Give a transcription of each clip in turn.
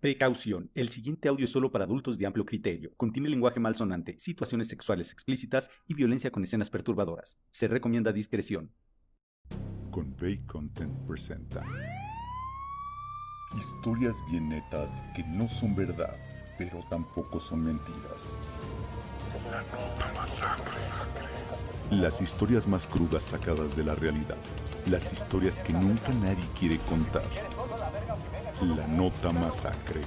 Precaución. El siguiente audio es solo para adultos de amplio criterio. Contiene lenguaje malsonante, situaciones sexuales explícitas y violencia con escenas perturbadoras. Se recomienda discreción. Convey Content presenta Historias bien netas que no son verdad, pero tampoco son mentiras. La nota masacre. Las historias más crudas sacadas de la realidad. Las historias que nunca nadie quiere contar. La nota masacre.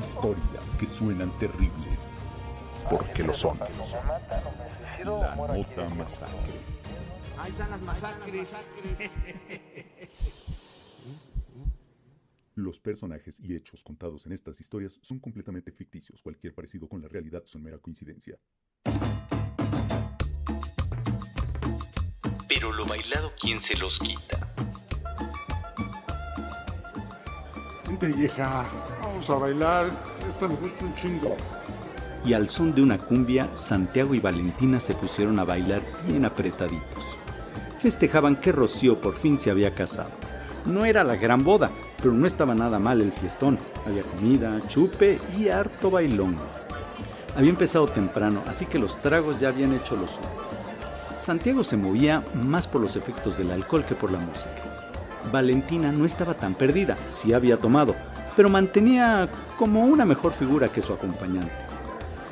Historias que suenan terribles. Porque lo son. La nota masacre. Ahí están las masacres. Los personajes y hechos contados en estas historias son completamente ficticios. Cualquier parecido con la realidad son mera coincidencia. Pero lo bailado, ¿quién se los quita? Vente vieja, vamos a bailar, esta me gusta un chingo. Y al son de una cumbia, Santiago y Valentina se pusieron a bailar bien apretaditos. Festejaban que Rocío por fin se había casado. No era la gran boda, pero no estaba nada mal el fiestón. Había comida, chupe y harto bailón. Había empezado temprano, así que los tragos ya habían hecho lo suyo. Santiago se movía más por los efectos del alcohol que por la música. Valentina no estaba tan perdida, sí había tomado, pero mantenía como una mejor figura que su acompañante.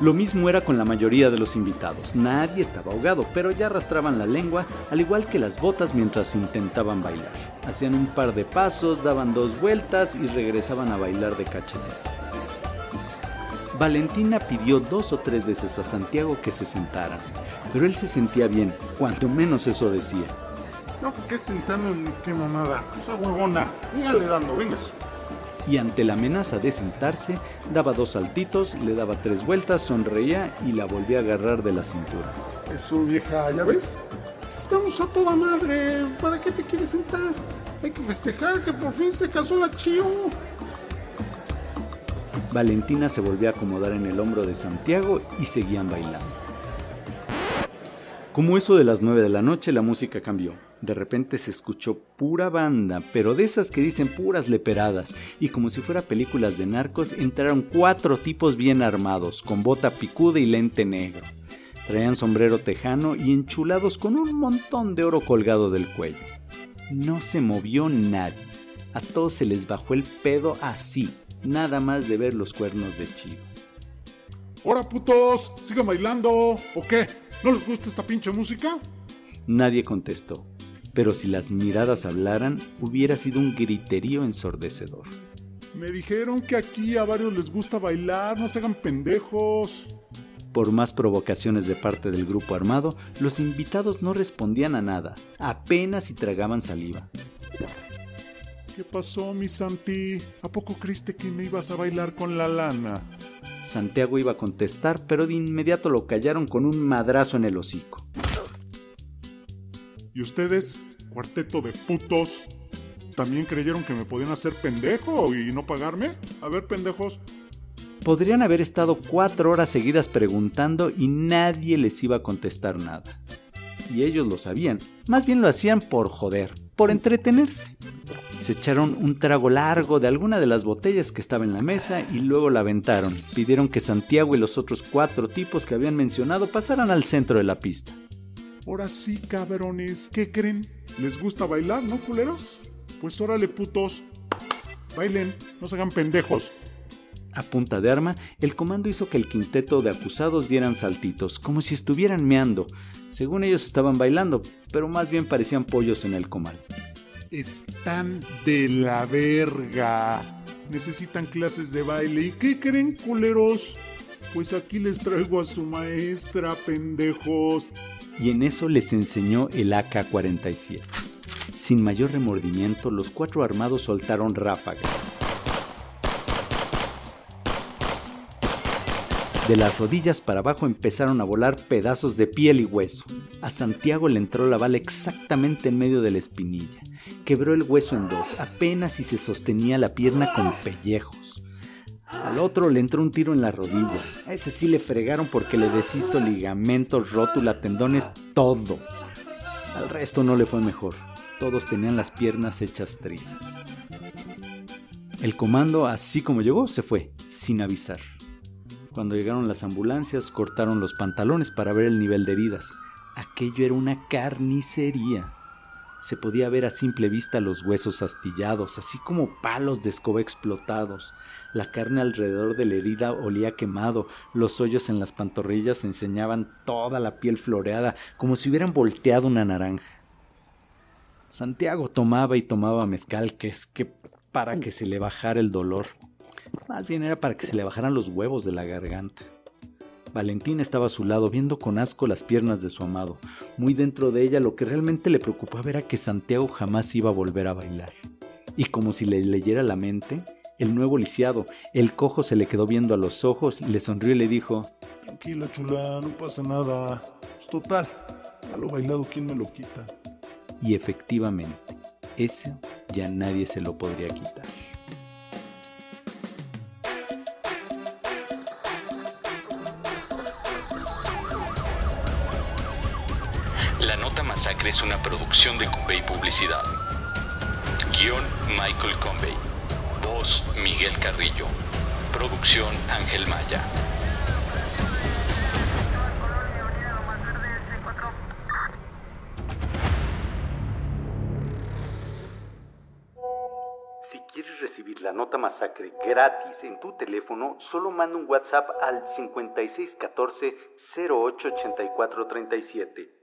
Lo mismo era con la mayoría de los invitados. Nadie estaba ahogado, pero ya arrastraban la lengua, al igual que las botas mientras intentaban bailar. Hacían un par de pasos, daban dos vueltas y regresaban a bailar de cachete. Valentina pidió dos o tres veces a Santiago que se sentaran, pero él se sentía bien, cuanto menos eso decía. No, ¿qué sentarme ni qué mamada? Esa huevona, dígale dando, vengas. Y ante la amenaza de sentarse, daba dos saltitos, le daba tres vueltas, sonreía y la volvía a agarrar de la cintura. Eso vieja, ¿ya ves? Si estamos a toda madre, ¿para qué te quieres sentar? Hay que festejar que por fin se casó la Chío. Valentina se volvió a acomodar en el hombro de Santiago y seguían bailando. Como eso de las nueve de la noche, la música cambió. De repente se escuchó pura banda, pero de esas que dicen puras leperadas, y como si fuera películas de narcos, entraron cuatro tipos bien armados, con bota picuda y lente negro. Traían sombrero tejano y enchulados con un montón de oro colgado del cuello. No se movió nadie. A todos se les bajó el pedo así, nada más de ver los cuernos de chivo. ¡Hora putos! ¿Sigan bailando? ¿O qué? ¿No les gusta esta pinche música? Nadie contestó, pero si las miradas hablaran, hubiera sido un griterío ensordecedor. Me dijeron que aquí a varios les gusta bailar, no se hagan pendejos. Por más provocaciones de parte del grupo armado, los invitados no respondían a nada, apenas si tragaban saliva. ¿Qué pasó, mi Santi? ¿A poco creíste que me ibas a bailar con la lana? Santiago iba a contestar, pero de inmediato lo callaron con un madrazo en el hocico. ¿Y ustedes, cuarteto de putos, también creyeron que me podían hacer pendejo y no pagarme? A ver, pendejos. Podrían haber estado cuatro horas seguidas preguntando y nadie les iba a contestar nada. Y ellos lo sabían, más bien lo hacían por joder, por entretenerse. Se echaron un trago largo de alguna de las botellas que estaba en la mesa y luego la aventaron. Pidieron que Santiago y los otros cuatro tipos que habían mencionado pasaran al centro de la pista. Ahora sí, cabrones, ¿qué creen? ¿Les gusta bailar, no, culeros? Pues órale, putos. Bailen, no se hagan pendejos. A punta de arma, el comando hizo que el quinteto de acusados dieran saltitos, como si estuvieran meando. Según ellos estaban bailando, pero más bien parecían pollos en el comal. Están de la verga. Necesitan clases de baile. ¿Y qué creen, culeros? Pues aquí les traigo a su maestra, pendejos. Y en eso les enseñó el AK-47. Sin mayor remordimiento, los cuatro armados soltaron ráfagas. De las rodillas para abajo empezaron a volar pedazos de piel y hueso. A Santiago le entró la bala exactamente en medio de la espinilla. Quebró el hueso en dos, apenas si se sostenía la pierna con pellejos. Al otro le entró un tiro en la rodilla. A ese sí le fregaron porque le deshizo ligamentos, rótula, tendones, todo. Al resto no le fue mejor. Todos tenían las piernas hechas trizas. El comando, así como llegó, se fue, sin avisar. Cuando llegaron las ambulancias, cortaron los pantalones para ver el nivel de heridas. Aquello era una carnicería. Se podía ver a simple vista los huesos astillados, así como palos de escoba explotados. La carne alrededor de la herida olía quemado, los hoyos en las pantorrillas enseñaban toda la piel floreada, como si hubieran volteado una naranja. Santiago tomaba y tomaba mezcal, que es que para que se le bajara el dolor. Más bien era para que se le bajaran los huevos de la garganta. Valentina estaba a su lado viendo con asco las piernas de su amado. Muy dentro de ella lo que realmente le preocupaba era que Santiago jamás iba a volver a bailar. Y como si le leyera la mente, el nuevo lisiado, el cojo se le quedó viendo a los ojos, le sonrió y le dijo, Tranquila, chula, no pasa nada. Es total. A lo bailado, ¿quién me lo quita? Y efectivamente, ese ya nadie se lo podría quitar. La Nota Masacre es una producción de Convey Publicidad. Guión Michael Convey. Voz Miguel Carrillo. Producción Ángel Maya. Si quieres recibir la nota masacre gratis en tu teléfono, solo manda un WhatsApp al 5614 088437.